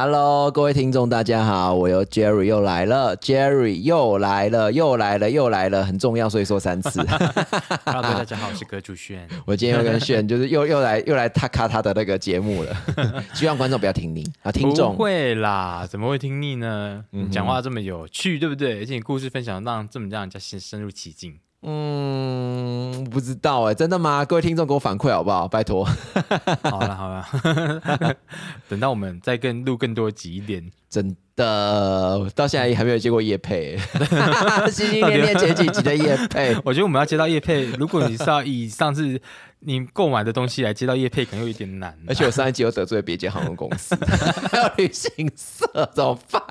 Hello，各位听众，大家好，我又 Jerry 又来了，Jerry 又来了，又来了，又来了，很重要，所以说三次。Hello，大家好，我是葛主轩。我今天又跟炫，就是又又来又来他卡他的那个节目了，希望观众不要听腻啊，听众不会啦，怎么会听腻呢？你讲话这么有趣，对不对？而且你故事分享让这么让人家深深入其境。嗯，不知道哎、真的吗？各位听众给我反馈好不好？拜托。好了好了，等到我们再更录更多集一点，真的，到现在也还没有接过叶配，心心念念前几集的叶配。我觉得我们要接到叶配，如果你是要以上次你购买的东西来接到叶配，可能有一点难。而且我上一集又得罪别间航空公司，还有旅行社，怎么办？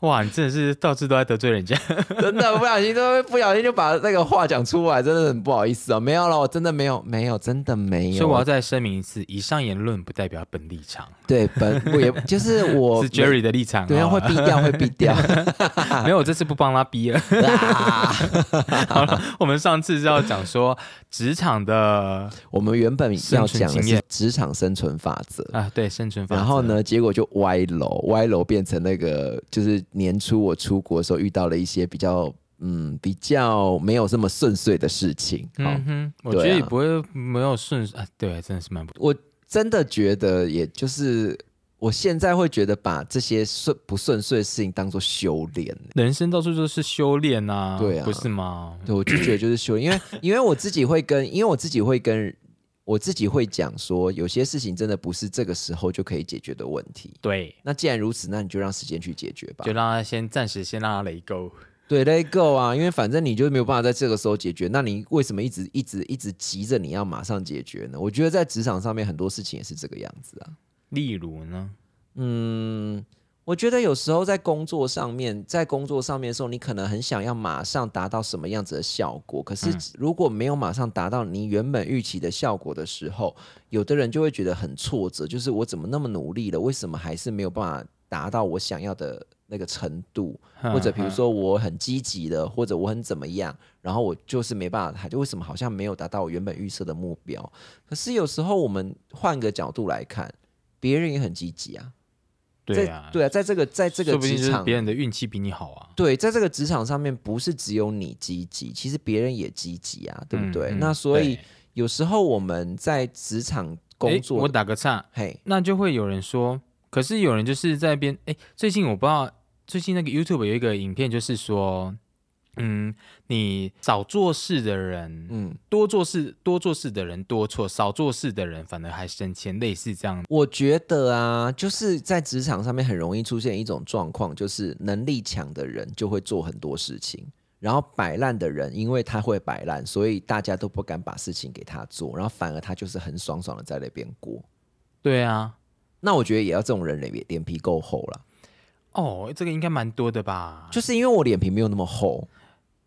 哇，你真的是到处都在得罪人家。真的不小心都不小心就把那个话讲出来，真的很不好意思哦。没有了，我真的没有，没有，真的没有。所以我要再声明一次，以上言论不代表本立场，对本不也就是我 是 Jerry 的立场、哦。对，会逼掉，会逼掉。没有，我这次不帮他逼了。啊好了，我们上次是要讲说职场的我们原本要讲的是职场生存法则。啊，对生存法则。然后？呢，结果就歪楼，歪楼变成那个，就是年初我出国的时候遇到了一些比较，嗯，比较没有这么顺遂的事情。嗯哼，我觉得也不会没有顺啊，对，真的是蛮不我真的觉得，也就是我现在会觉得把这些顺不顺遂的事情当做修炼。人生到处都是修炼啊，对啊不是吗？对，我就觉得就是修炼，因为因为我自己会跟，因为我自己会跟我自己会讲说，有些事情真的不是这个时候就可以解决的问题。对，那既然如此，那你就让时间去解决吧就。让他先暂时先让他雷够。对，let go 啊，因为反正你就没有办法在这个时候解决，那你为什么一直一直一直急着你要马上解决呢？我觉得在职场上面很多事情也是这个样子啊。例如呢？嗯，我觉得有时候在工作上面，在工作上面的时候，你可能很想要马上达到什么样子的效果，可是如果没有马上达到你原本预期的效果的时候，有的人就会觉得很挫折，就是我怎么那么努力了，为什么还是没有办法达到我想要的那个程度？或者比如说我很积极的，或者我很怎么样，然后我就是没办法，就为什么好像没有达到我原本预设的目标？可是有时候我们换个角度来看，别人也很积极啊。在对啊，对啊，在这个在这个职场，别人的运气比你好啊。对，在这个职场上面，不是只有你积极，其实别人也积极啊，对不对？嗯嗯那所以有时候我们在职场工作，我打个岔，嘿，那就会有人说，可是有人就是在边哎，最近我不知道，最近那个 YouTube 有一个影片，就是说，嗯，你少做事的人，嗯，多做事多做事的人多错，少做事的人反而还升迁，类似这样。我觉得啊，就是在职场上面很容易出现一种状况，就是能力强的人就会做很多事情。然后摆烂的人，因为他会摆烂，所以大家都不敢把事情给他做，然后反而他就是很爽爽的在那边过。对啊，那我觉得也要这种人脸脸皮够厚了，哦，这个应该蛮多的吧？就是因为我脸皮没有那么厚，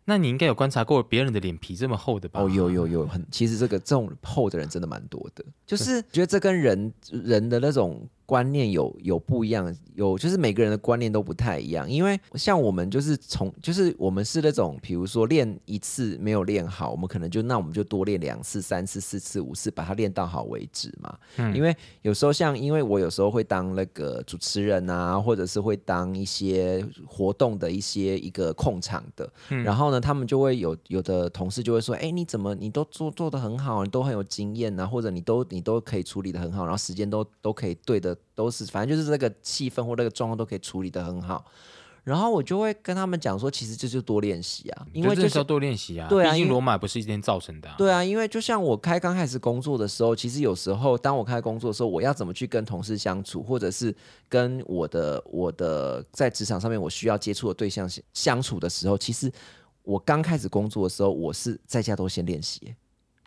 那你应该有观察过别人的脸皮这么厚的吧？哦，有有有，很其实这个这种厚的人真的蛮多的，就是觉得这跟人人的那种观念有有不一样，有就是每个人的观念都不太一样。因为像我们就是从就是我们是那种，比如说练一次没有练好，我们可能就那我们就多练两次、三次、四次、五次，把它练到好为止嘛。嗯因为有时候像因为我有时候会当那个主持人啊，或者是会当一些活动的一些一个控场的，嗯然后呢，他们就会有有的同事就会说，哎，你怎么你都做做的很好，你都很有经验啊，或者你都你都可以处理的很好，然后时间都都可以对的，都是反正就是这个气氛或那个状况都可以处理的很好。然后我就会跟他们讲说，其实这就多练习啊，因为就是要多练习啊。对啊因为毕竟罗马不是一天造成的、啊。对啊，因为就像我开刚开始工作的时候，其实有时候当我开始工作的时候，我要怎么去跟同事相处，或者是跟我的我的在职场上面我需要接触的对象相相处的时候，其实我刚开始工作的时候，我是在家都先练习，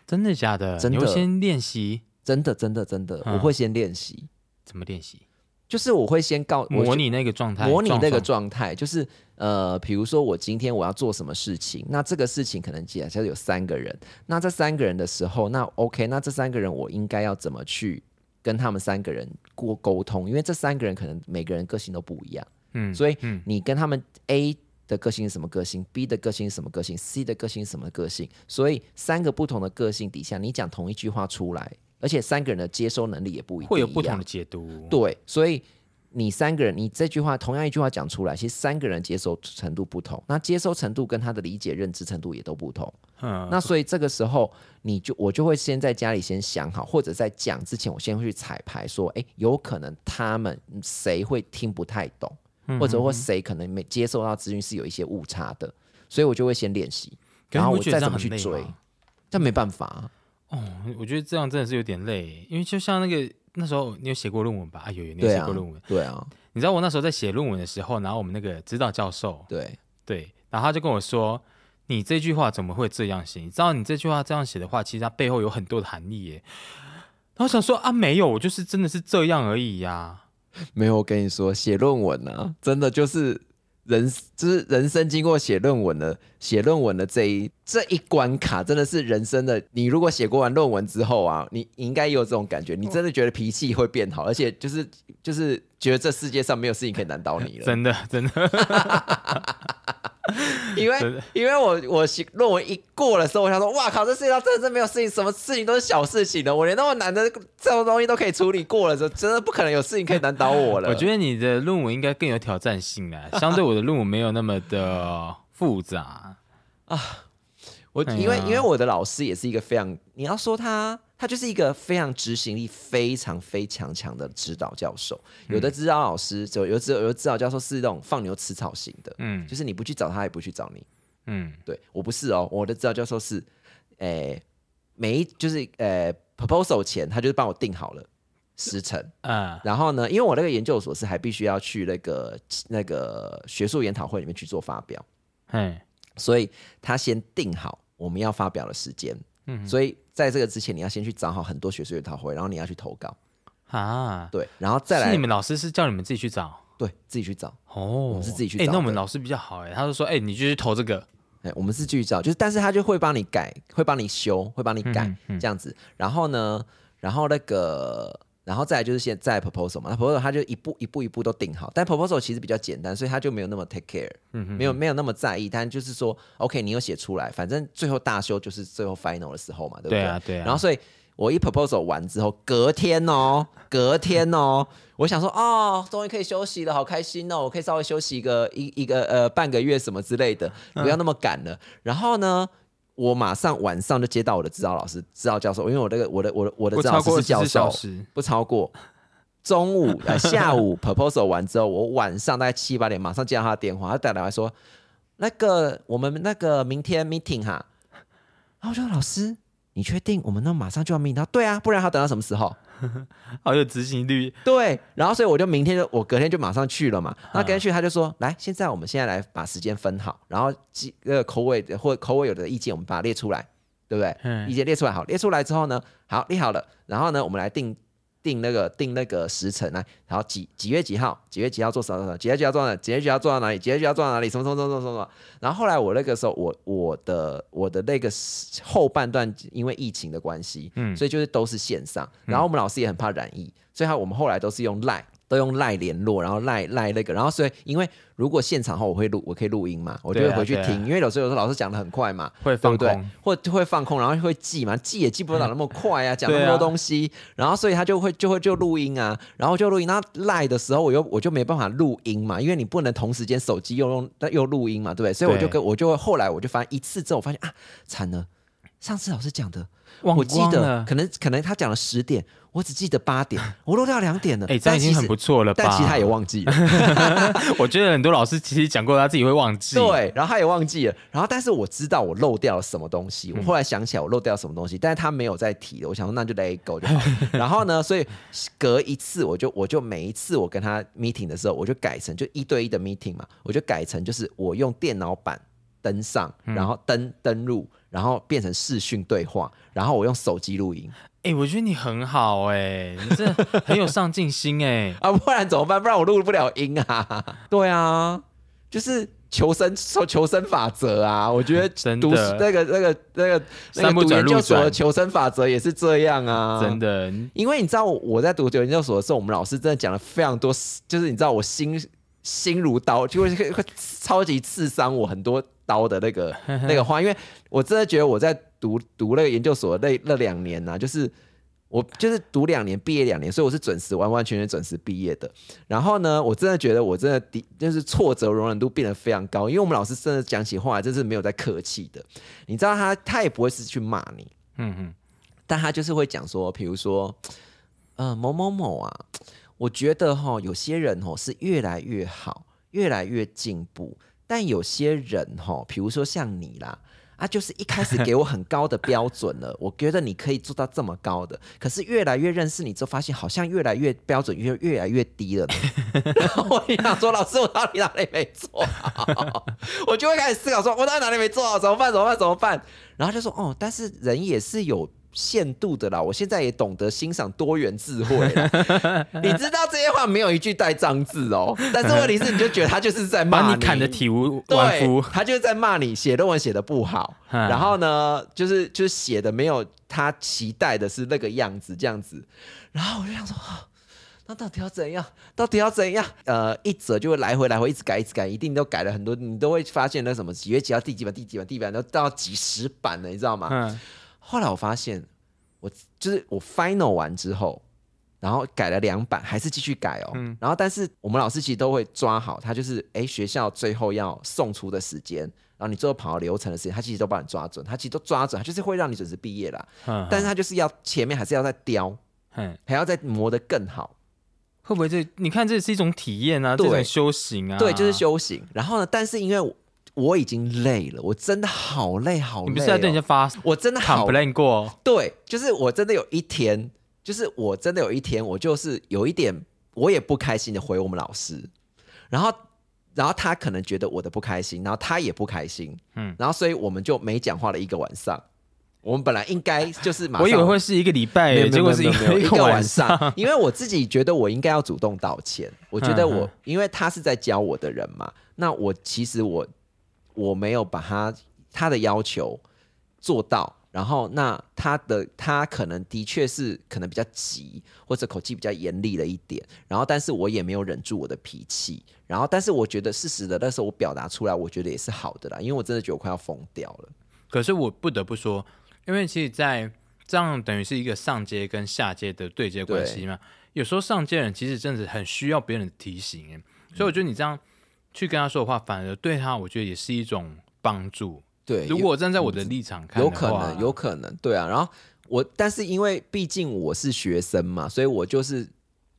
真的假的？真的先练习真的真的真的，嗯我会先练习，怎么练习？就是我会先告模拟那个状态，模拟那个状状态，就是呃，比如说我今天我要做什么事情，那这个事情可能假设有三个人，那这三个人的时候，那 OK，那这三个人我应该要怎么去跟他们三个人过沟通？因为这三个人可能每个人个性都不一样，嗯所以嗯你跟他们 A 的个性是什么个性，B 的个性是什么个性，C 的个性是什么个性，所以三个不同的个性底下，你讲同一句话出来，而且三个人的接收能力也不一定会有不同的解读。对，所以你三个人，你这句话同样一句话讲出来，其实三个人接收程度不同，那接收程度跟他的理解认知程度也都不同。嗯，那所以这个时候，你就我就会先在家里先想好，或者在讲之前，我先会去彩排，说，哎，有可能他们谁会听不太懂，或者或谁可能没接受到资讯是有一些误差的，所以我就会先练习，然后我再怎么去追，但没办法。哦，我觉得这样真的是有点累，因为就像那个那时候你有写过论文吧？啊，有有，你有写过论文？对啊，你知道我那时候在写论文的时候，然后我们那个指导教授，对对，然后他就跟我说。你这句话怎么会这样写？你知道你这句话这样写的话，其实它背后有很多的含义耶。然后想说啊，没有，我就是真的是这样而已呀。没有，我跟你说，写论文呢，真的就是人，就是人生经过写论文的写论文的这一这一关卡，真的是人生的。你如果写过完论文之后啊，你应该有这种感觉，你真的觉得脾气会变好，而且就是就是觉得这世界上没有事情可以难倒你了。真的，真的。因为因为我我写论文一过的时候，我想说，哇靠，这世界上真的是没有事情，什么事情都是小事情的。我连那么难的这种东西都可以处理过了，这，真的不可能有事情可以难倒我了。我觉得你的论文应该更有挑战性啊，相对我的论文没有那么的复杂啊。我因为因为我的老师也是一个非常，你要说他。他就是一个非常执行力非常非常强的指导教授。有的指导老师，就有指有的指导教授是那种放牛吃草型的，嗯，就是你不去找他，也不去找你，嗯，对我不是哦，我的指导教授是，诶，每一就是呃 proposal 前，他就是帮我定好了时辰，嗯，然后呢，因为我那个研究所是还必须要去那个那个学术研讨会里面去做发表，嗯，所以他先定好我们要发表的时间。嗯，所以在这个之前，你要先去找好很多学术研讨会，然后你要去投稿啊。对，然后再来。你们老师是叫你们自己去找？对，自己去找。哦，我们是自己去找。哎，那我们老师比较好哎，他就说，哎，你就去投这个。哎，我们是继续找，就是，但是他就会帮你改，会帮你修，会帮你改这样子。然后呢，然后那个。然后再来就是现在 proposal 嘛，那 proposal 他就一步一步一步都定好，但 proposal 其实比较简单，所以他就没有那么 take care，没有没有那么在意，但就是说，OK，你有写出来，反正最后大修就是最后 final 的时候嘛，对不对？对啊，对啊。然后所以我一 proposal 完之后，隔天哦，隔天哦，我想说，哦，终于可以休息了，好开心哦，我可以稍微休息一个一一个呃半个月什么之类的，不要那么赶了。然后呢？我马上晚上就接到我的指导老师、指导教授，因为我这个我的我的我的指导老师是教授，不超过中午 呃下午 proposal 完之后，我晚上大概七八点马上接到他的电话，他打电话说那个我们那个明天 meeting 哈，然后我说老师，你确定我们那马上就要 meeting？他对啊，不然他等到什么时候？好有执行力，对，然后所以我就明天就我隔天就马上去了嘛。那隔天去他就说，来，现在我们现在来把时间分好，然后几个口味或口味有的意见我们把它列出来，对不对？嗯，意见列出来好，列出来之后呢，好列好了，然后呢我们来定。定那个定那个时辰来，然后几几月几号，几月几号做什么什么，几月几号做哪，几月几号做到哪里，几月几号做到哪里，什么什么什么什么。然后后来我那个时候，我我的我的那个后半段因为疫情的关系，嗯，所以就是都是线上。然后我们老师也很怕染疫，所以他我们后来都是用赖。都用赖联络，然后赖赖那个，然后所以因为如果现场后我会录，我可以录音嘛，我就会回去听，因为有时候有时候老师讲的很快嘛，会放空，或会放空，然后会记嘛，记也记不了那么快 啊，讲那么多东西，然后所以他就会就会就录音啊，然后就录音，那赖的时候我又我就没办法录音嘛，因为你不能同时间手机又用又录音嘛，对不对？所以我就跟我就会后来我就发现一次之后，我发现啊，惨了，上次老师讲的。我记得可能可能他讲了十点，我只记得八点，我漏掉两点了。哎，这样已经很不错了但其实他也忘记了。我觉得很多老师其实讲过，他自己会忘记。对，然后他也忘记了。然后但是我知道我漏掉了什么东西。我后来想起来我漏掉什么东西，但是他没有再提了。我想说那就 let go 就好。然后呢，所以隔一次我就我就每一次我跟他 meeting 的时候，我就改成就一对一的 meeting 嘛，我就改成就是我用电脑版登上，然后登登录。然后变成视讯对话，然后我用手机录音。哎，我觉得你很好哎，你这很有上进心哎 啊，不然怎么办？不然我录不了音啊。对啊，就是求生求求生法则啊。我觉得读那个那个那个那个读研究所的求生法则也是这样啊。真的，因为你知道我在读研究所的时候，我们老师真的讲了非常多，就是你知道我心心如刀，就会会超级刺伤我很多。刀的那个 那个话，因为我真的觉得我在读读那个研究所那那两年呢，就是我就是读两年，毕业两年，所以我是准时，完完全全准时毕业的。然后呢，我真的觉得我真的的，就是挫折容忍度变得非常高，因为我们老师真的讲起话来真是没有在客气的。你知道他，他也不会是去骂你，嗯嗯，但他就是会讲说，比如说，呃，某某某啊，我觉得哈，有些人哦是越来越好，越来越进步，但有些人哈，比如说像你啦。啊，就是一开始给我很高的标准了，我觉得你可以做到这么高的，可是越来越认识你之后，发现好像越来越标准越越来越低了。然 后我就想说，老师，我到底哪里没做好？我就会开始思考，说我到底哪里没做好？怎么办？怎么办？怎么办？然后就说，哦，但是人也是有。限度的啦，我现在也懂得欣赏多元智慧了。你知道这些话没有一句带脏字哦，但是问题是你就觉得他就是在骂你，砍的体无完肤。他就是在骂你写论文写的不好，然后呢，就是就是写的没有他期待的是那个样子这样子。然后我就想说，那到底要怎样？到底要怎样？呃，一则就会来回来回一直改一直改，一定都改了很多，你都会发现那什么几月几号第几版第几版第几版都到几十版了，你知道吗？嗯。后来我发现，我就是我 final 完之后，然后改了两版，还是继续改哦。然后，但是我们老师其实都会抓好，他就是哎，学校最后要送出的时间，然后你最后跑流程的时间，他其实都帮你抓准，他其实都抓准，他就是会让你准时毕业啦。嗯，但是他就是要前面还是要再雕，嗯，还要再磨得更好。会不会这？你看，这是一种体验啊，这种修行啊，对，就是修行。然后呢，但是因为。我已经累了，我真的好累好累。你不是在对人家发？我真的好累过。对，就是我真的有一天，就是我真的有一天，我就是有一点，我也不开心的回我们老师，然后，然后他可能觉得我的不开心，然后他也不开心，嗯，然后所以我们就没讲话了一个晚上。我们本来应该就是马上，我以为会是一个礼拜，结果是一个晚上。因为我自己觉得我应该要主动道歉，我觉得我因为他是在教我的人嘛，那我其实我。我没有把他他的要求做到，然后那他的他可能的确是可能比较急，或者口气比较严厉了一点，然后但是我也没有忍住我的脾气，然后但是我觉得事实的那时候我表达出来，我觉得也是好的啦，因为我真的觉得我快要疯掉了。可是我不得不说，因为其实，在这样等于是一个上阶跟下阶的对接关系嘛，有时候上阶人其实真的很需要别人的提醒，所以我觉得你这样。去跟他说的话，反而对他，我觉得也是一种帮助。对，如果站在我的立场看，有可能，有可能，对啊。然后我，但是因为毕竟我是学生嘛，所以我就是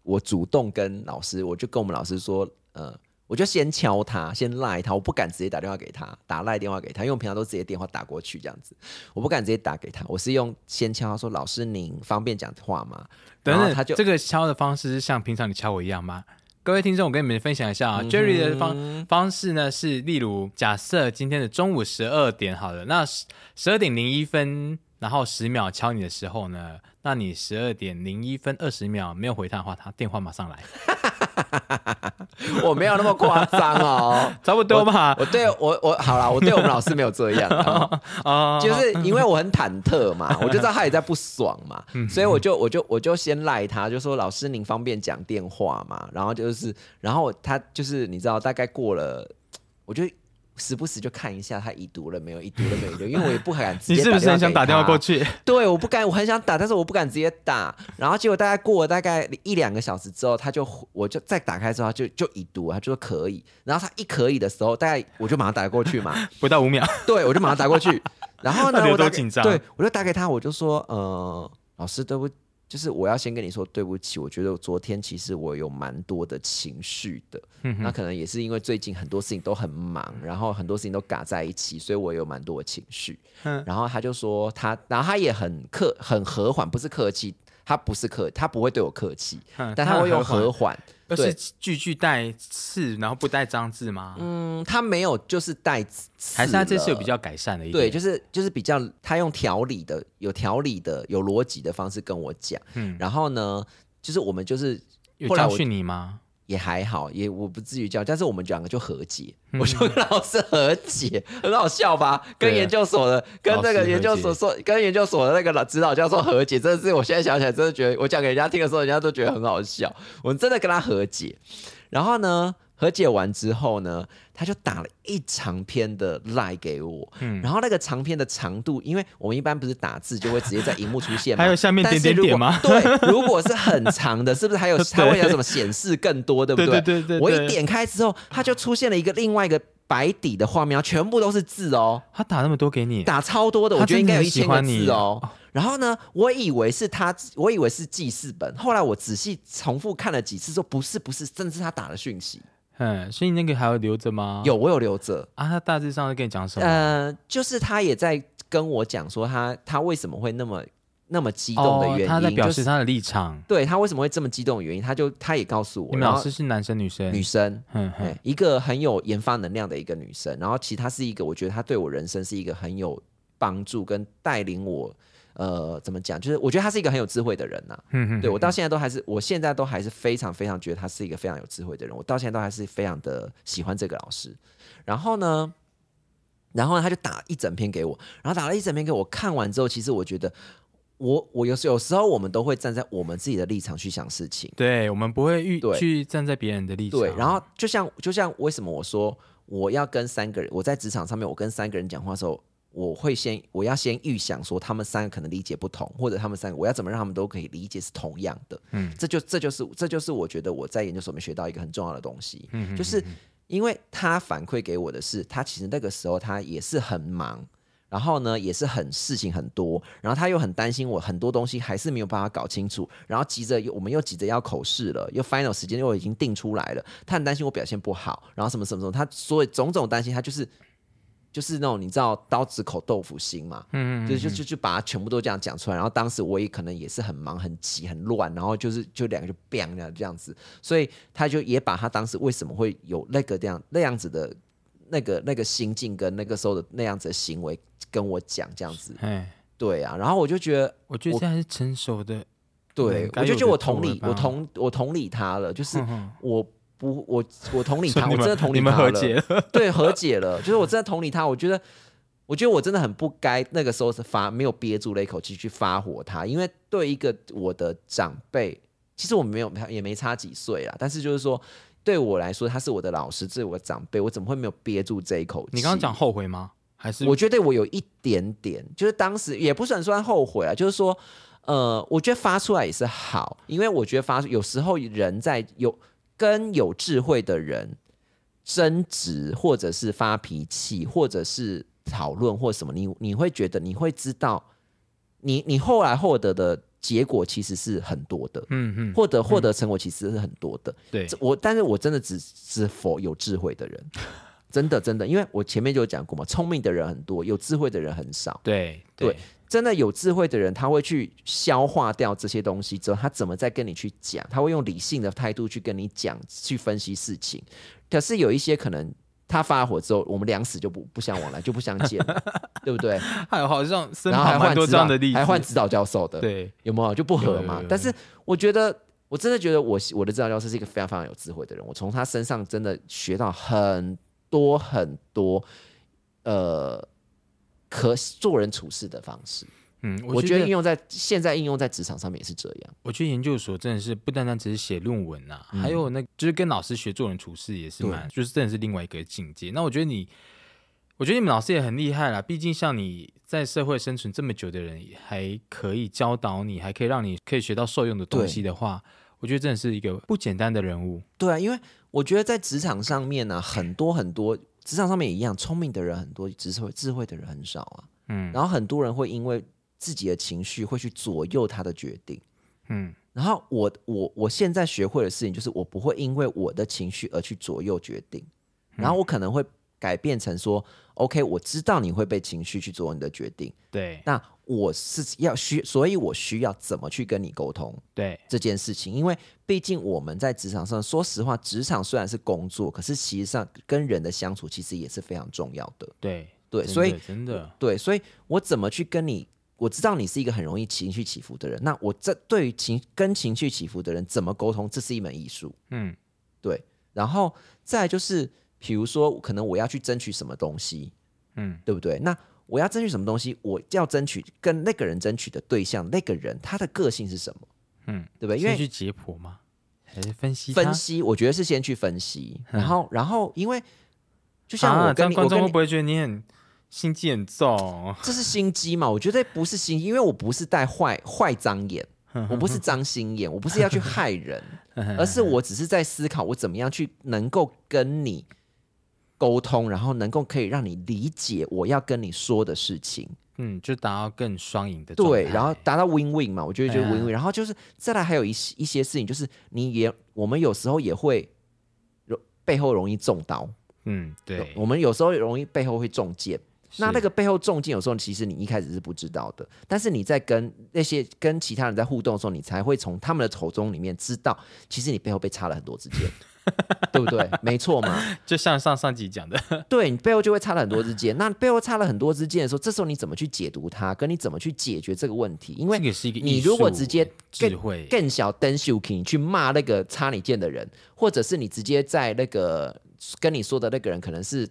我主动跟老师，我就跟我们老师说，呃，我就先敲他，先赖他，我不敢直接打电话给他，打赖电话给他，因为我平常都直接电话打过去这样子，我不敢直接打给他，我是用先敲他说，老师您方便讲话吗？然后他就这个敲的方式是像平常你敲我一样吗？各位听众，我跟你们分享一下啊，Jerry 的方方式呢是，例如假设今天的中午十二点好了，那十二点零一分，然后十秒敲你的时候呢，那你十二点零一分二十秒没有回他的话，他电话马上来。我没有那么夸张哦，差不多嘛。我对我我好了，我对我们老师没有这样啊，就是因为我很忐忑嘛，我就知道他也在不爽嘛，所以我就我就我就先赖他，就说老师您方便讲电话嘛，然后就是然后他就是你知道大概过了，我就。时不时就看一下他已读了没有，已读了没有，因为我也不敢直接。你是不是很想打电话过去？对，我不敢，我很想打，但是我不敢直接打。然后结果大概过了大概一两个小时之后，他就我就再打开之后他就就已读，他就说可以。然后他一可以的时候，大概我就马上打过去嘛，不到五秒。对，我就马上打过去。然后呢，我多紧张。对，我就打给他，我就说，呃，老师对不？就是我要先跟你说对不起，我觉得昨天其实我有蛮多的情绪的，那可能也是因为最近很多事情都很忙，然后很多事情都嘎在一起，所以我有蛮多的情绪。然后他就说他，然后他也很客很和缓，不是客气。他不是客，他不会对我客气，但他会用和缓，不是句句带刺，然后不带脏字吗？嗯，他没有，就是带刺，还是他这次有比较改善的一对，就是就是比较他用条理的、有条理的、有逻辑的方式跟我讲。嗯，然后呢，就是我们就是有教训你吗？也还好，也我不至于叫，但是我们两个就和解，我就跟老师和解，很好笑吧？跟研究所的，跟那个研究所说，跟研究所的那个老指导教授和解，真的是我现在想起来，真的觉得我讲给人家听的时候，人家都觉得很好笑。我们真的跟他和解，然后呢，和解完之后呢，他就打了一长篇的赖给我，嗯。然后那个长篇的长度，因为我们一般不是打字就会直接在荧幕出现嘛，还有下面点点点 对，如果是很长的，是不是还有 它会有什么显示更多，对不对？对对对对我一点开之后，它就出现了一个另外一个白底的画面，全部都是字哦。他打那么多给你，打超多的，我觉得应该有一千个字哦。然后呢，我以为是他，我以为是记事本，后来我仔细重复看了几次，说不是不是，真的是他打的讯息。嗯，所以你那个还要留着吗？有，我有留着。啊，他大致上是跟你讲什么？呃，就是他也在跟我讲说他他为什么会那么那么激动的原因，哦他在表示他的立场。对他为什么会这么激动的原因，他就他也告诉我，你们老师是男生女生？女生，嗯嗯哎，一个很有研发能量的一个女生，然后其实她是一个，我觉得她对我人生是一个很有帮助跟带领我，呃，怎么讲？就是我觉得他是一个很有智慧的人呐、嗯嗯，对我到现在都还是，我现在都还是非常非常觉得他是一个非常有智慧的人，我到现在都还是非常的喜欢这个老师。然后呢，然后呢，他就打一整篇给我，然后打了一整篇给我，看完之后，其实我觉得。我我有时有时候我们都会站在我们自己的立场去想事情，对我们不会预对去站在别人的立场。对，然后就像就像为什么我说我要跟三个人，我在职场上面我跟三个人讲话的时候，我会先我要先预想说他们三个可能理解不同，或者他们三个我要怎么让他们都可以理解是同样的。嗯这就这就是这就是我觉得我在研究所里面学到一个很重要的东西，嗯嗯就是因为他反馈给我的是，他其实那个时候他也是很忙。然后呢，也是很事情很多，然后他又很担心我很多东西还是没有办法搞清楚，然后急着我们又急着要口试了，又 final 时间又已经定出来了，他很担心我表现不好，然后什么什么什么，他所以种种担心，他就是就是那种你知道刀子口豆腐心嘛，嗯嗯就就就就把它全部都这样讲出来，然后当时我也可能也是很忙、很急、很乱，然后就是就两个就 bang 这样这样子，所以他就也把他当时为什么会有那个这样那样子的那个那个心境跟那个时候的那样子的行为跟我讲这样子，哎，对啊，然后我就觉得，我觉得我这还是成熟的。对我就觉得我同理我同我同理他了，就是我不我我同理他，说你们我真的同理你们他了和解了。对，和解了，就是我真的同理他，我觉得，我觉得我真的很不该那个时候是发没有憋住了一口气去发火他，因为对一个我的长辈，其实我们没有也没差几岁啦，但是就是说对我来说，他是我的老师，这是我的长辈，我怎么会没有憋住这一口气？你刚刚讲后悔吗？还是我觉得我有一点点，就是当时也不算算后悔啊，就是说，呃，我觉得发出来也是好，因为我觉得发有时候人在有跟有智慧的人争执，或者是发脾气，或者是讨论或什么，你你会觉得你会知道，你你后来获得的结果其实是很多的，嗯嗯，获得获得成果其实是很多的。对这我但是我真的只是否有智慧的人，真的真的，因为我前面就有讲过嘛，聪明的人很多，有智慧的人很少。对对真的有智慧的人，他会去消化掉这些东西之后，他怎么再跟你去讲？他会用理性的态度去跟你讲，去分析事情。可是有一些可能他发火之后，我们两死就不不相往来，就不相见了，对不对？还有好像身然后还换这样的例子，还换指导教授的，对，有没有就不合嘛？但是我觉得，我真的觉得我我的指导教授是一个非常非常有智慧的人，我从他身上真的学到很多很多，呃，可做人处事的方式。嗯，我觉得应得用在现在应用在职场上面也是这样。我觉得研究所真的是不单单只是写论文呐、还有那就是跟老师学做人处事也是蛮，就是真的是另外一个境界。那我觉得你，我觉得你们老师也很厉害啦，毕竟像你在社会生存这么久的人，还可以教导你，还可以让你可以学到受用的东西的话，我觉得真的是一个不简单的人物。对啊，因为我觉得在职场上面呢、很多很多职场上面也一样，聪明的人很多，智慧智慧的人很少啊。嗯然后很多人会因为自己的情绪会去左右他的决定。嗯，然后我我我现在学会的事情就是，我不会因为我的情绪而去左右决定，然后我可能会改变成说，OK，我知道你会被情绪去做你的决定，对那我是要需，所以我需要怎么去跟你沟通对这件事情？因为毕竟我们在职场上，说实话，职场虽然是工作，可是其实上跟人的相处其实也是非常重要的。对对，所以真的对，所以我怎么去跟你？我知道你是一个很容易情绪起伏的人，那我这对于情跟情绪起伏的人怎么沟通，这是一门艺术。嗯对，然后再来就是，比如说，可能我要去争取什么东西，嗯对不对？那我要争取什么东西，我要争取跟那个人争取的对象，那个人他的个性是什么，嗯，对不对？因为先去解剖吗？还是分析分析，我觉得是先去分析，嗯然后然后因为就像啊我跟观众会不会觉得你很心机很重？这是心机嘛？我觉得不是心机，因为我不是带坏坏脏眼，我不是脏心眼，我不是要去害人，而是我只是在思考我怎么样去能够跟你沟通，然后能够可以让你理解我要跟你说的事情。嗯，就达到更双赢的状对，然后达到 win win 嘛，我觉得就 win win，、然后就是再来还有一些一些事情，就是你也我们有时候也会容背后容易中刀，嗯，对，我们有时候容易背后会中箭。那那个背后中箭，有时候其实你一开始是不知道的，但是你在跟那些跟其他人在互动的时候，你才会从他们的口中里面知道，其实你背后被插了很多支箭，对不对？没错嘛，就像上上集讲的，对你背后就会插了很多支箭。那背后插了很多支箭的时候，这时候你怎么去解读它，跟你怎么去解决这个问题？因为这个是一个你如果直接智慧，更小灯秀 king 去骂那个插你剑的人，或者是你直接在那个跟你说的那个人可能是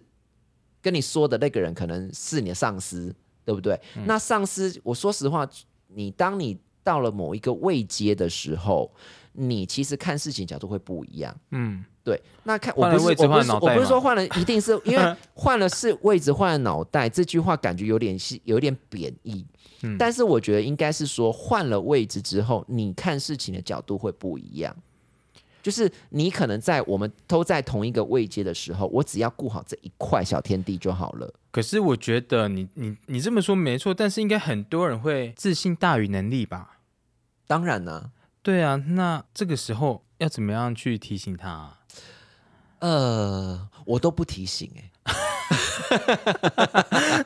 跟你说的那个人可能是你的上司，对不对？嗯那上司，我说实话，你当你到了某一个位阶的时候，你其实看事情角度会不一样。嗯，对，那看我不是我不是换了脑袋我不是说换了一定是 因为换了是位置换了脑袋，这句话感觉有点是有点贬义。嗯但是我觉得应该是说换了位置之后，你看事情的角度会不一样。就是你可能在我们都在同一个位阶的时候，我只要顾好这一块小天地就好了。可是我觉得你你你这么说没错，但是应该很多人会自信大于能力吧？当然呢、对啊，那这个时候要怎么样去提醒他啊、呃，我都不提醒哎、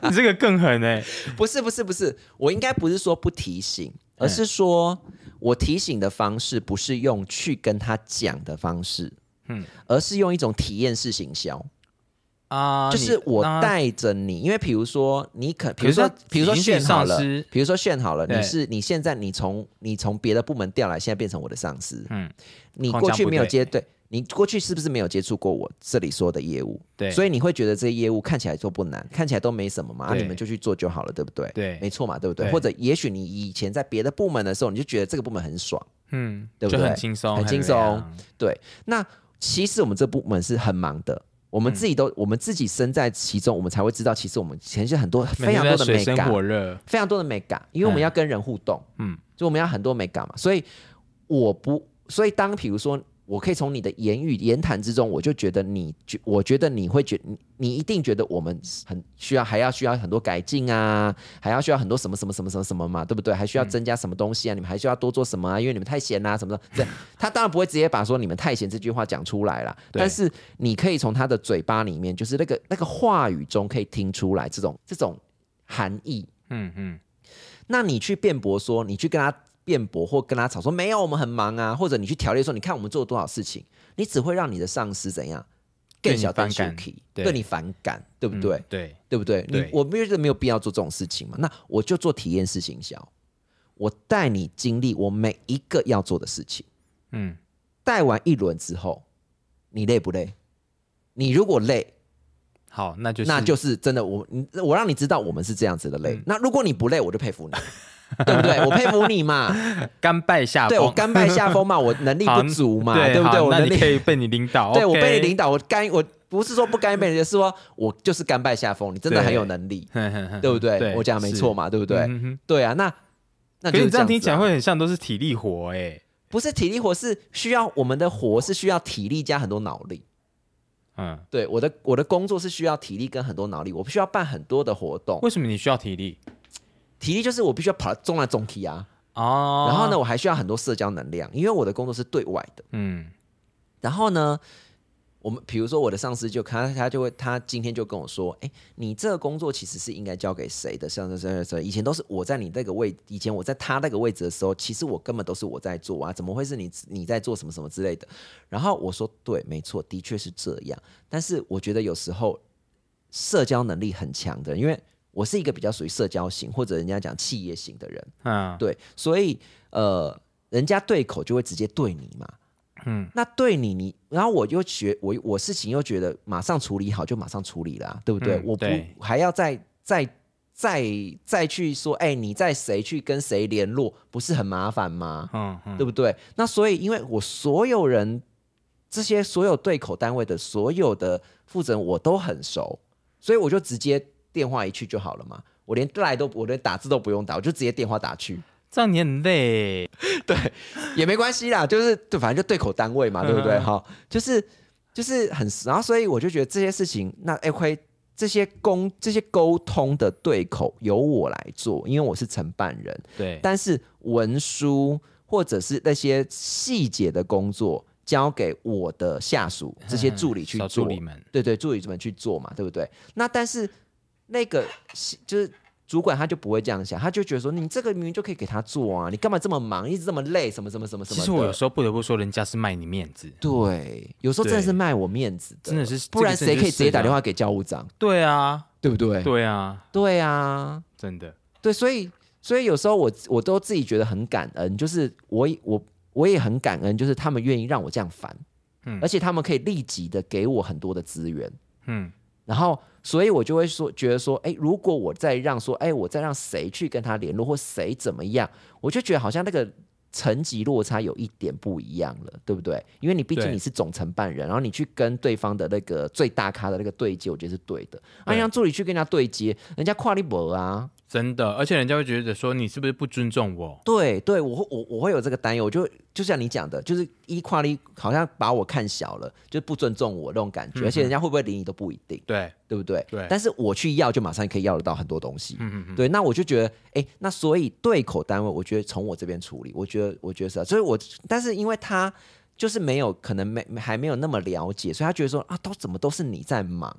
你这个更狠哎、不是不是不是，我应该不是说不提醒，而是说我提醒的方式不是用去跟他讲的方式，嗯嗯，而是用一种体验式行销，啊，就是我带着你，因为比如说你可，比如说比如说已经是炫好了，比如说炫好了，你是你现在你从你从别的部门调来，现在变成我的上司，嗯，你过去没有接对。你过去是不是没有接触过我这里说的业务？对所以你会觉得这些业务看起来都不难，看起来都没什么嘛，啊你们就去做就好了，对不对？对没错嘛，对不对？对或者也许你以前在别的部门的时候，你就觉得这个部门很爽，嗯，对不对就很轻松，很轻松对。那其实我们这部门是很忙的，我嗯。们自己都、我们自己身在其中，我们才会知道，其实我们前期很多非常多的美感，非常多的美感，因为我们嗯。要跟人互动，嗯，就我们要很多美感嘛，所以我不，所以当比如说。我可以从你的言语言谈之中，我就觉得你觉，我觉得你会觉你你一定觉得我们很需要，还要需要很多改进啊，还要需要很多什么什么什么什么什么嘛，对不对？还需要增加什么东西啊？你们还需要多做什么啊？因为你们太闲啦、什么的。对，他当然不会直接把说你们太闲这句话讲出来啦，但是你可以从他的嘴巴里面，就是那个那个话语中可以听出来这种这种含义。嗯嗯，那你去辩驳说，你去跟他辩驳或跟他吵说没有，我们很忙啊，或者你去条列说，你看我们做了多少事情，你只会让你的上司怎样更小反感 k 对对你反感，对不对？嗯对，对不对？对你我觉得没有必要做这种事情嘛。那我就做体验式行销，我带你经历我每一个要做的事情，嗯，带完一轮之后，你累不累？你如果累，好，那就是那就是真的我你我让你知道我们是这样子的累。嗯那如果你不累，我就佩服你，对不对？我佩服你嘛，甘拜下风，对我甘拜下风嘛，我能力不足嘛，对对不对？那我能力你可以被你领导，对我被你领导，我甘我不是说不甘被人家，是说我就是甘拜下风，你真的很有能力，对不对？对我讲没错嘛，对不对？嗯对啊，那那你这样听起来会很像都是体力活哎，不是体力活，是需要我们的活是需要体力加很多脑力。嗯，对，我的我的工作是需要体力跟很多脑力，我必须要办很多的活动。为什么你需要体力？体力就是我必须要跑中来中去啊，哦，然后呢，，我还需要很多社交能量，因为我的工作是对外的。嗯然后呢，我们比如说我的上司就他他就会他今天就跟我说，哎，你这个工作其实是应该交给谁的？像这这这，以前都是我在你那个位，以前我在他那个位置的时候，其实我根本都是我在做啊，怎么会是你你在做什么什么之类的？然后我说，对，没错，的确是这样。但是我觉得有时候社交能力很强的，因为我是一个比较属于社交型或者人家讲企业型的人，嗯，对，所以呃，人家对口就会直接对你嘛。嗯，那对你，你然后我又觉我我事情又觉得马上处理好就马上处理了啊、对不对？我不还要再再再再去说，哎，你在谁去跟谁联络，不是很麻烦吗？嗯嗯，对不对？那所以，因为我所有人这些所有对口单位的所有的负责人我都很熟，所以我就直接电话一去就好了嘛。我连来都我连打字都不用打，我就直接电话打去。这样你很累，对，也没关系啦，就是对，反正就对口单位嘛，对不对？哈，就是就是很，然后所以我就觉得这些事情，那 OK，这些沟这些沟通的对口由我来做，因为我是承办人，对，但是文书或者是那些细节的工作交给我的下属这些助理去做，助理们，对对，助理们去做嘛，对不对？那但是那个就是。主管他就不会这样想，他就觉得说你这个明明就可以给他做啊，你干嘛这么忙，一直这么累，什么什么什么什么。其实我有时候不得不说，人家是卖你面子。对，有时候真的是卖我面子的，真的是，不然谁可以直接打电话给教务长？对啊，对不对？对啊，对啊，真的。对，所以所以有时候我我都自己觉得很感恩，就是我我我也很感恩，就是他们愿意让我这样烦，嗯，而且他们可以立即的给我很多的资源，嗯。然后，所以我就会说，觉得说，哎，如果我再让说，哎，我再让谁去跟他联络，或谁怎么样，我就觉得好像那个层级落差有一点不一样了，对不对？因为你毕竟你是总承办人，然后你去跟对方的那个最大咖的那个对接，我觉得是对的。啊，让助理去跟人家对接，人家跨立博啊。真的，而且人家会觉得说你是不是不尊重我？对，对我会我我会有这个担忧，我就就像你讲的，就是一跨力好像把我看小了，就不尊重我那种感觉，而且人家会不会理你都不一定，对对不对？对。但是我去要，就马上可以要得到很多东西。嗯嗯嗯。对，那我就觉得，哎，那所以对口单位，我觉得从我这边处理，我觉得我觉得是，所以我但是因为他就是没有可能没还没有那么了解，所以他觉得说啊，都怎么都是你在忙。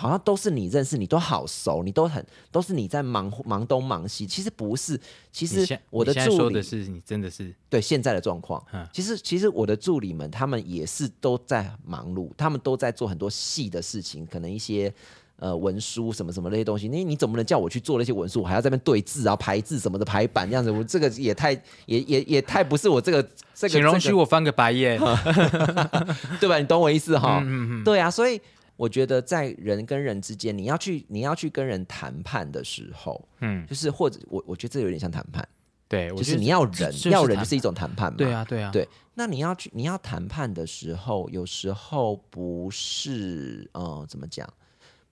好像都是你认识，你都好熟，你都很都是你在忙忙东忙西。其实不是，其实我的助理说的是你真的是对现在的状况。其实其实我的助理们他们也是都在忙碌，他们都在做很多细的事情，可能一些呃文书什么什么那些东西。你你总不能叫我去做那些文书，我还要在那边对字啊、排字什么的排版这样子，我这个也太也也也太不是我这个这个。请容许我翻个白眼，对吧？你懂我意思哈？对啊，所以。我觉得在人跟人之间，你要去你要去跟人谈判的时候，嗯，就是或者我我觉得这有点像谈判，对，就是你要人要人就是一种谈判嘛，对啊对啊，对。那你要去你要谈判的时候，有时候不是呃怎么讲，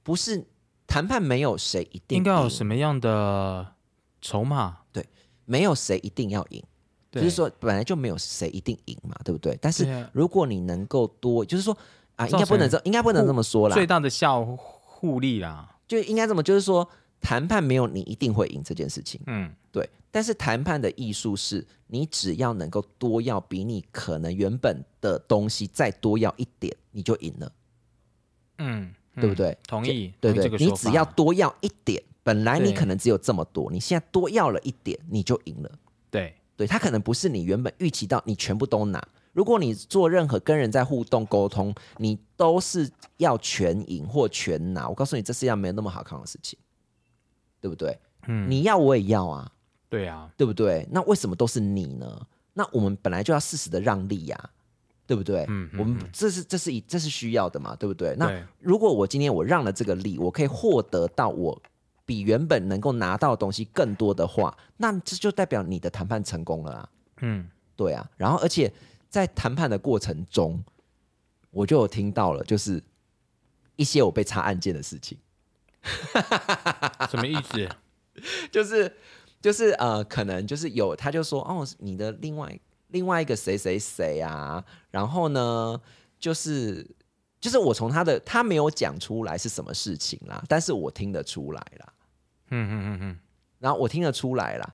不是谈判没有谁一定应该有什么样的筹码，对，没有谁一定要赢，就是说本来就没有谁一定赢嘛，对不对？但是如果你能够多，就是说。啊，应该不能这，应该不能这么说啦。最大的效互利啦，就应该这么，就是说谈判没有你一定会赢这件事情。嗯，对。但是谈判的艺术是，你只要能够多要比你可能原本的东西再多要一点，你就赢了。嗯，对不对？同意。对对，你只要多要一点，本来你可能只有这么多，你现在多要了一点，你就赢了。对对，他可能不是你原本预期到，你全部都拿。如果你做任何跟人在互动沟通，你都是要全赢或全拿，我告诉你，这世界上没有那么好看的事情，对不对？嗯，你要我也要啊，对啊，对不对？那为什么都是你呢？那我们本来就要适时的让利呀，对不对？嗯，我们这是这是一这是需要的嘛，对不对？那如果我今天我让了这个利，我可以获得到我比原本能够拿到的东西更多的话，那这就代表你的谈判成功了啊。嗯，对啊，然后而且。在谈判的过程中，我就有听到了，就是一些我被查案件的事情。什么意思？就是就是呃，可能就是有，他就说哦，你的另外另外一个谁谁谁啊，然后呢，就是就是我从他的他没有讲出来是什么事情啦，但是我听得出来啦。嗯嗯嗯嗯，然后我听得出来啦，